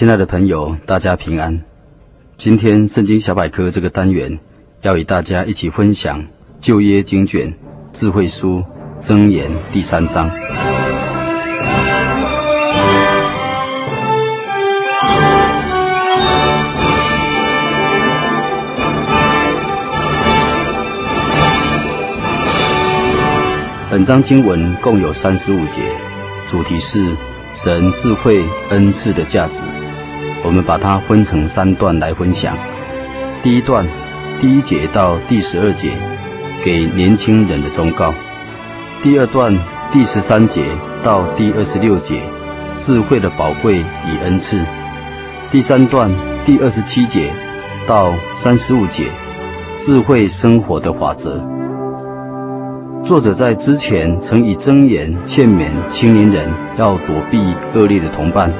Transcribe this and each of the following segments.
亲爱的朋友，大家平安。今天圣经小百科这个单元要与大家一起分享旧约经卷智慧书箴言第三章。本章经文共有三十五节，主题是神智慧恩赐的价值。我们把它分成三段来分享。第一段，第一节到第十二节，给年轻人的忠告；第二段，第十三节到第二十六节，智慧的宝贵与恩赐；第三段，第二十七节到三十五节，智慧生活的法则。作者在之前曾以箴言劝勉青年人要躲避恶劣的同伴。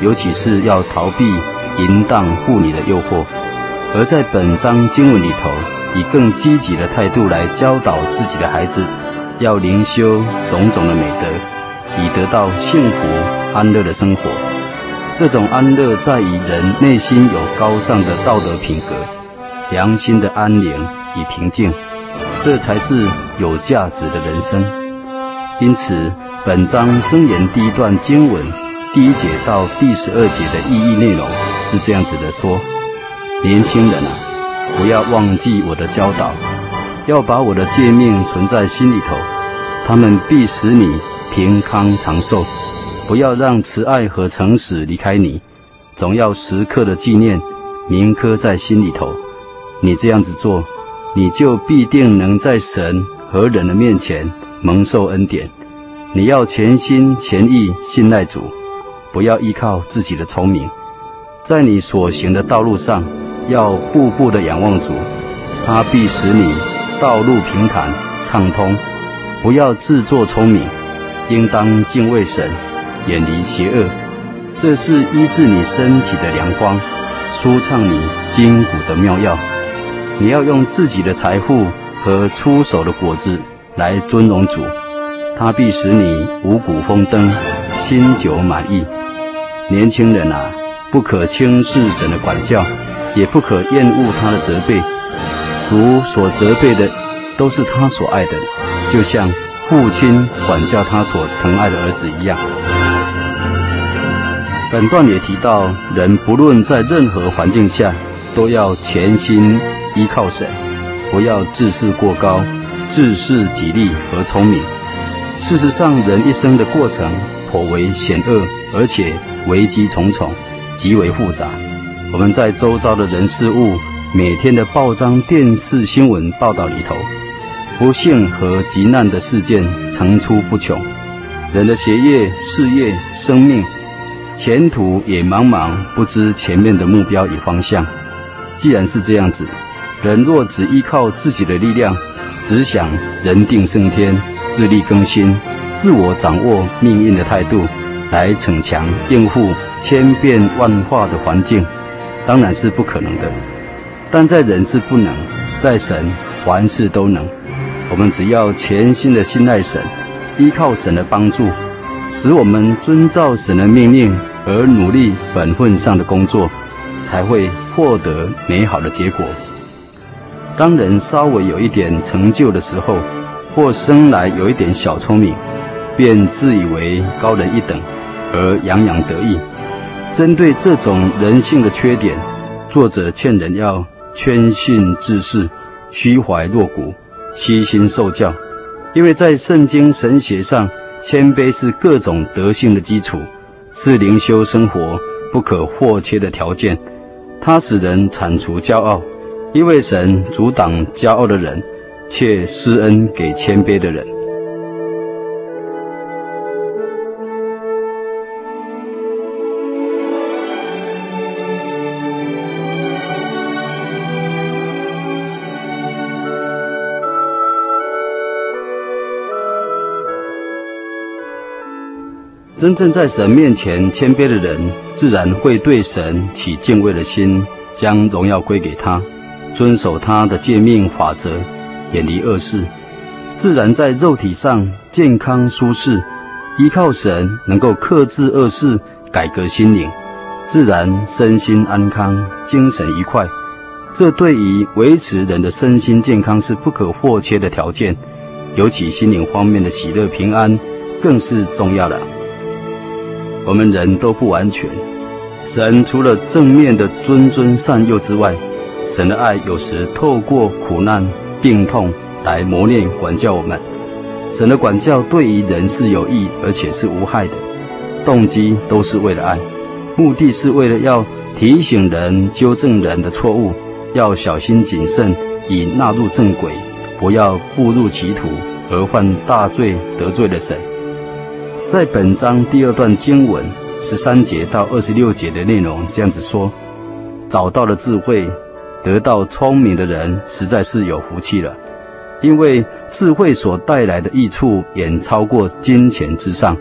尤其是要逃避淫荡妇女的诱惑，而在本章经文里头，以更积极的态度来教导自己的孩子，要灵修种种的美德，以得到幸福安乐的生活。这种安乐在于人内心有高尚的道德品格，良心的安宁与平静，这才是有价值的人生。因此，本章箴言第一段经文。第一节到第十二节的意义内容是这样子的说：年轻人啊，不要忘记我的教导，要把我的诫命存在心里头，他们必使你平康长寿。不要让慈爱和诚实离开你，总要时刻的纪念，铭刻在心里头。你这样子做，你就必定能在神和人的面前蒙受恩典。你要全心全意信赖主。不要依靠自己的聪明，在你所行的道路上，要步步的仰望主，他必使你道路平坦畅通。不要自作聪明，应当敬畏神，远离邪恶。这是医治你身体的良方，舒畅你筋骨的妙药。你要用自己的财富和出手的果子来尊荣主，他必使你五谷丰登，新酒满意。年轻人啊，不可轻视神的管教，也不可厌恶他的责备。主所责备的，都是他所爱的，就像父亲管教他所疼爱的儿子一样。本段也提到，人不论在任何环境下，都要全心依靠神，不要自视过高，自视己力和聪明。事实上，人一生的过程颇为险恶，而且。危机重重，极为复杂。我们在周遭的人事物，每天的报章、电视新闻报道里头，不幸和急难的事件层出不穷。人的学业、事业、生命，前途也茫茫，不知前面的目标与方向。既然是这样子，人若只依靠自己的力量，只想人定胜天、自力更新、自我掌握命运的态度。来逞强应付千变万化的环境，当然是不可能的。但在人是不能，在神凡事都能。我们只要全心的信赖神，依靠神的帮助，使我们遵照神的命令而努力本分上的工作，才会获得美好的结果。当人稍微有一点成就的时候，或生来有一点小聪明，便自以为高人一等。而洋洋得意。针对这种人性的缺点，作者劝人要谦逊自视，虚怀若谷，虚心受教。因为在圣经神学上，谦卑是各种德性的基础，是灵修生活不可或缺的条件。它使人铲除骄傲，因为神阻挡骄傲的人，却施恩给谦卑的人。真正在神面前谦卑的人，自然会对神起敬畏的心，将荣耀归给他，遵守他的诫命法则，远离恶事，自然在肉体上健康舒适，依靠神能够克制恶事，改革心灵，自然身心安康，精神愉快。这对于维持人的身心健康是不可或缺的条件，尤其心灵方面的喜乐平安，更是重要的。我们人都不完全，神除了正面的谆谆善诱之外，神的爱有时透过苦难、病痛来磨练、管教我们。神的管教对于人是有益，而且是无害的，动机都是为了爱，目的是为了要提醒人、纠正人的错误，要小心谨慎，以纳入正轨，不要步入歧途而犯大罪，得罪了神。在本章第二段经文十三节到二十六节的内容，这样子说：找到了智慧，得到聪明的人，实在是有福气了，因为智慧所带来的益处远超过金钱之上，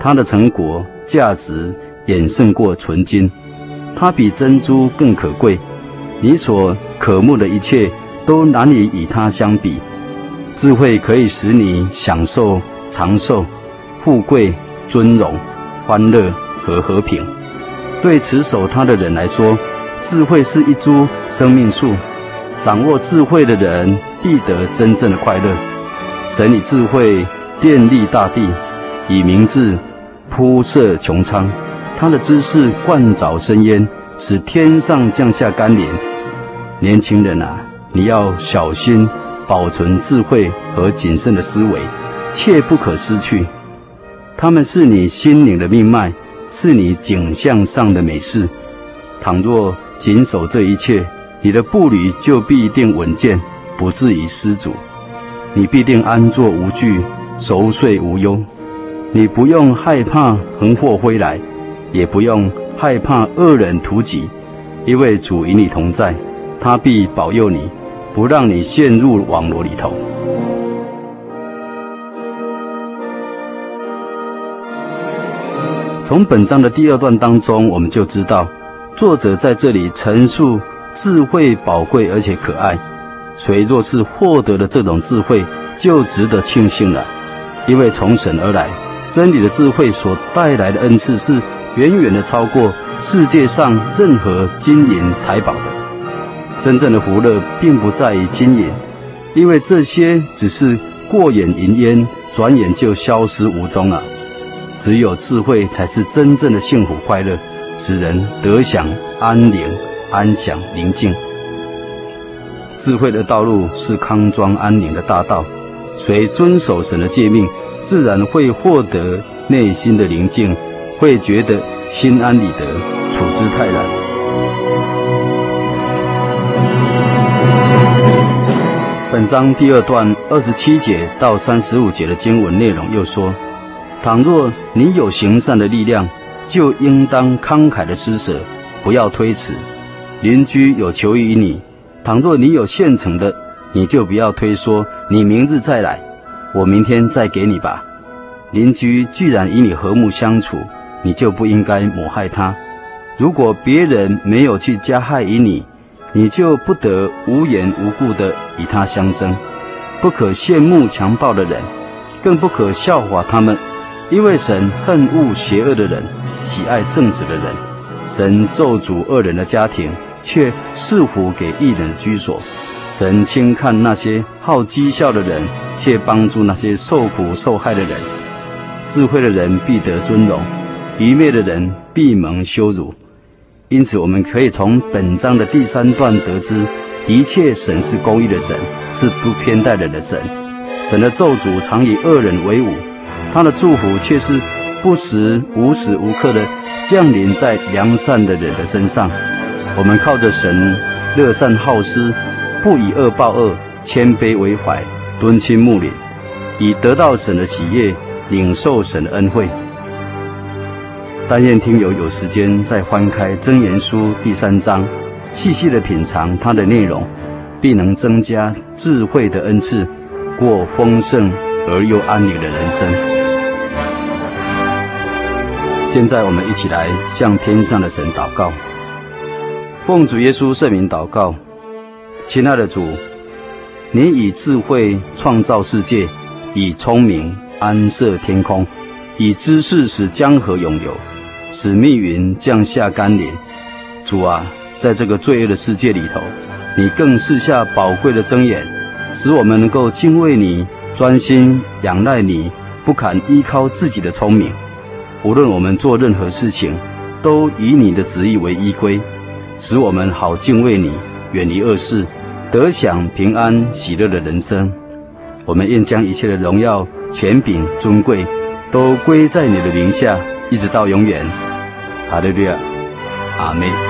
它的成果价值远胜过纯金，它比珍珠更可贵，你所渴慕的一切都难以与它相比。智慧可以使你享受长寿。富贵、尊荣、欢乐和和平，对持守他的人来说，智慧是一株生命树。掌握智慧的人必得真正的快乐。神以智慧奠立大地，以明智铺设穹苍。他的知识灌凿深渊，使天上降下甘霖。年轻人啊，你要小心保存智慧和谨慎的思维，切不可失去。他们是你心灵的命脉，是你景象上的美事。倘若谨守这一切，你的步履就必定稳健，不至于失足。你必定安坐无惧，熟睡无忧。你不用害怕横祸归来，也不用害怕恶人图己，因为主与你同在，他必保佑你，不让你陷入网罗里头。从本章的第二段当中，我们就知道，作者在这里陈述智慧宝贵而且可爱。谁若是获得了这种智慧，就值得庆幸了，因为从神而来，真理的智慧所带来的恩赐是远远的超过世界上任何金银财宝的。真正的福乐并不在于金银，因为这些只是过眼云烟，转眼就消失无踪了。只有智慧才是真正的幸福快乐，使人得享安宁、安详、宁静。智慧的道路是康庄安宁的大道，谁遵守神的诫命，自然会获得内心的宁静，会觉得心安理得，处之泰然。本章第二段二十七节到三十五节的经文内容又说。倘若你有行善的力量，就应当慷慨的施舍，不要推辞。邻居有求于你，倘若你有现成的，你就不要推说，你明日再来，我明天再给你吧。邻居既然与你和睦相处，你就不应该谋害他。如果别人没有去加害于你，你就不得无缘无故的与他相争。不可羡慕强暴的人，更不可笑话他们。因为神恨恶邪恶的人，喜爱正直的人。神咒诅恶人的家庭，却赐福给义人的居所。神轻看那些好讥笑的人，却帮助那些受苦受害的人。智慧的人必得尊荣，愚昧的人必蒙羞辱。因此，我们可以从本章的第三段得知，的确神是公义的神，是不偏待人的神。神的咒诅常以恶人为伍。他的祝福却是不时、无时无刻的降临在良善的人的身上。我们靠着神乐善好施，不以恶报恶，谦卑为怀，敦亲睦邻，以得到神的喜悦，领受神的恩惠。但愿听友有时间再翻开《真言书》第三章，细细的品尝它的内容，必能增加智慧的恩赐，过丰盛而又安宁的人生。现在我们一起来向天上的神祷告。奉主耶稣圣名祷告，亲爱的主，你以智慧创造世界，以聪明安设天空，以知识使江河涌流，使密云降下甘霖。主啊，在这个罪恶的世界里头，你更赐下宝贵的箴言，使我们能够敬畏你，专心仰赖你，不敢依靠自己的聪明。无论我们做任何事情，都以你的旨意为依归。使我们好敬畏你，远离恶事，得享平安喜乐的人生。我们愿将一切的荣耀、权柄、尊贵，都归在你的名下，一直到永远。哈利路亚，阿门。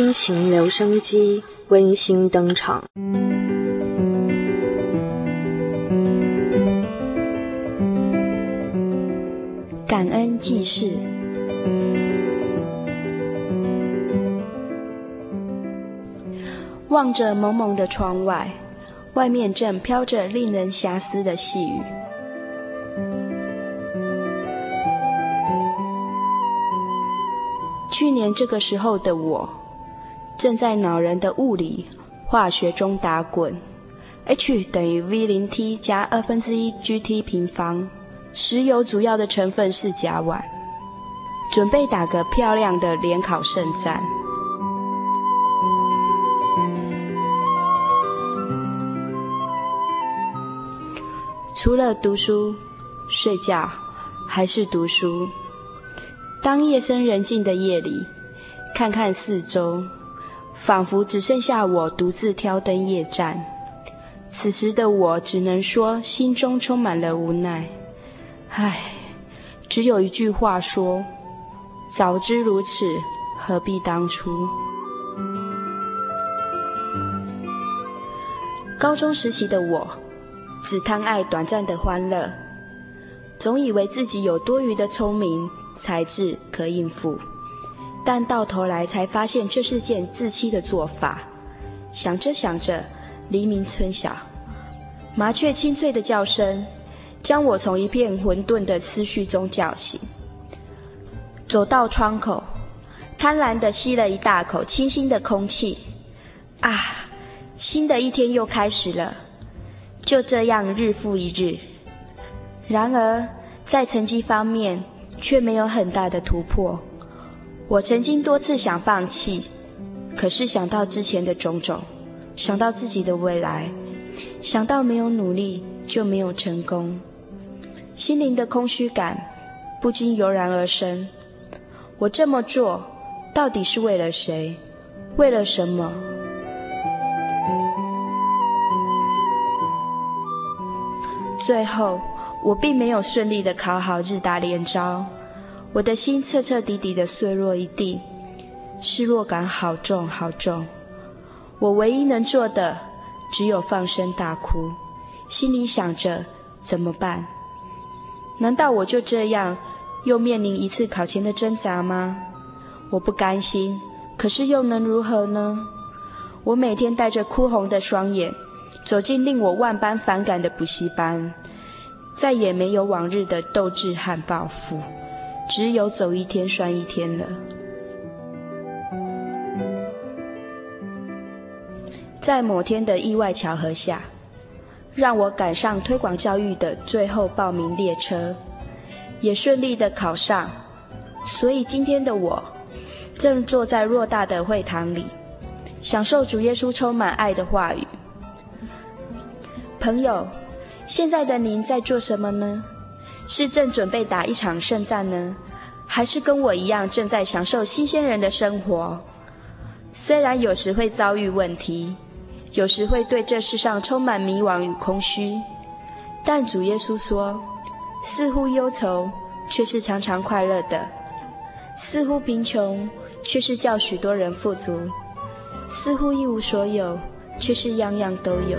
心情留声机温馨登场。感恩记事。望着蒙蒙的窗外，外面正飘着令人遐思的细雨。去年这个时候的我，正在恼人的物理、化学中打滚，H 等于 V 零 T 加二分之一 GT 平方。石油主要的成分是甲烷，准备打个漂亮的联考胜战。除了读书、睡觉，还是读书。当夜深人静的夜里，看看四周，仿佛只剩下我独自挑灯夜战。此时的我只能说，心中充满了无奈。唉，只有一句话说：“早知如此，何必当初。”高中时期的我，只贪爱短暂的欢乐，总以为自己有多余的聪明才智可应付，但到头来才发现这是件自欺的做法。想着想着，黎明春晓，麻雀清脆的叫声。将我从一片混沌的思绪中叫醒，走到窗口，贪婪地吸了一大口清新的空气。啊，新的一天又开始了，就这样日复一日。然而，在成绩方面却没有很大的突破。我曾经多次想放弃，可是想到之前的种种，想到自己的未来，想到没有努力就没有成功。心灵的空虚感不禁油然而生。我这么做，到底是为了谁？为了什么？最后，我并没有顺利的考好日大连招，我的心彻彻底底的碎落一地，失落感好重好重。我唯一能做的，只有放声大哭，心里想着怎么办？难道我就这样又面临一次考前的挣扎吗？我不甘心，可是又能如何呢？我每天带着哭红的双眼，走进令我万般反感的补习班，再也没有往日的斗志和抱负，只有走一天算一天了。在某天的意外巧合下，让我赶上推广教育的最后报名列车。也顺利的考上，所以今天的我正坐在偌大的会堂里，享受主耶稣充满爱的话语。朋友，现在的您在做什么呢？是正准备打一场胜战呢，还是跟我一样正在享受新鲜人的生活？虽然有时会遭遇问题，有时会对这世上充满迷惘与空虚，但主耶稣说。似乎忧愁，却是常常快乐的；似乎贫穷，却是叫许多人富足；似乎一无所有，却是样样都有。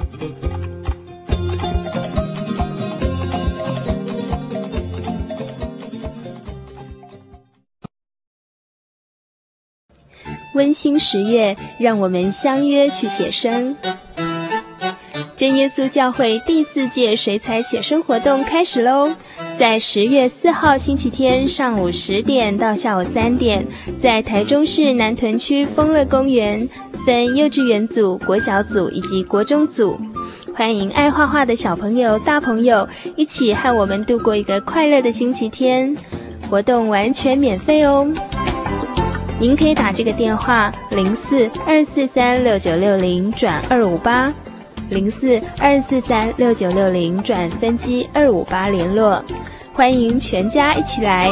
温馨十月，让我们相约去写生。真耶稣教会第四届水彩写生活动开始喽！在十月四号星期天上午十点到下午三点，在台中市南屯区丰乐公园，分幼稚园组、国小组以及国中组，欢迎爱画画的小朋友、大朋友一起和我们度过一个快乐的星期天。活动完全免费哦！您可以打这个电话零四二四三六九六零转二五八，零四二四三六九六零转分机二五八联络，欢迎全家一起来。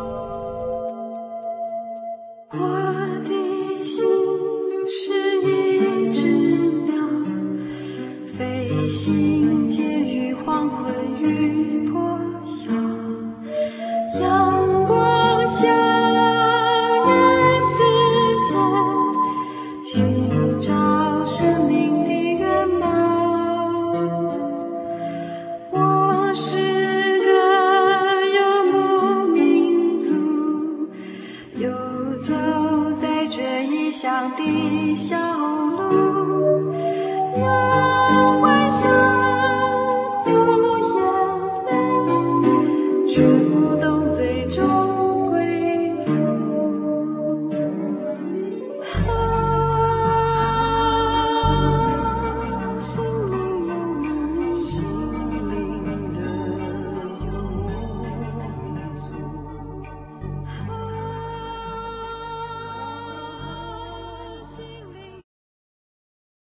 乡的小路。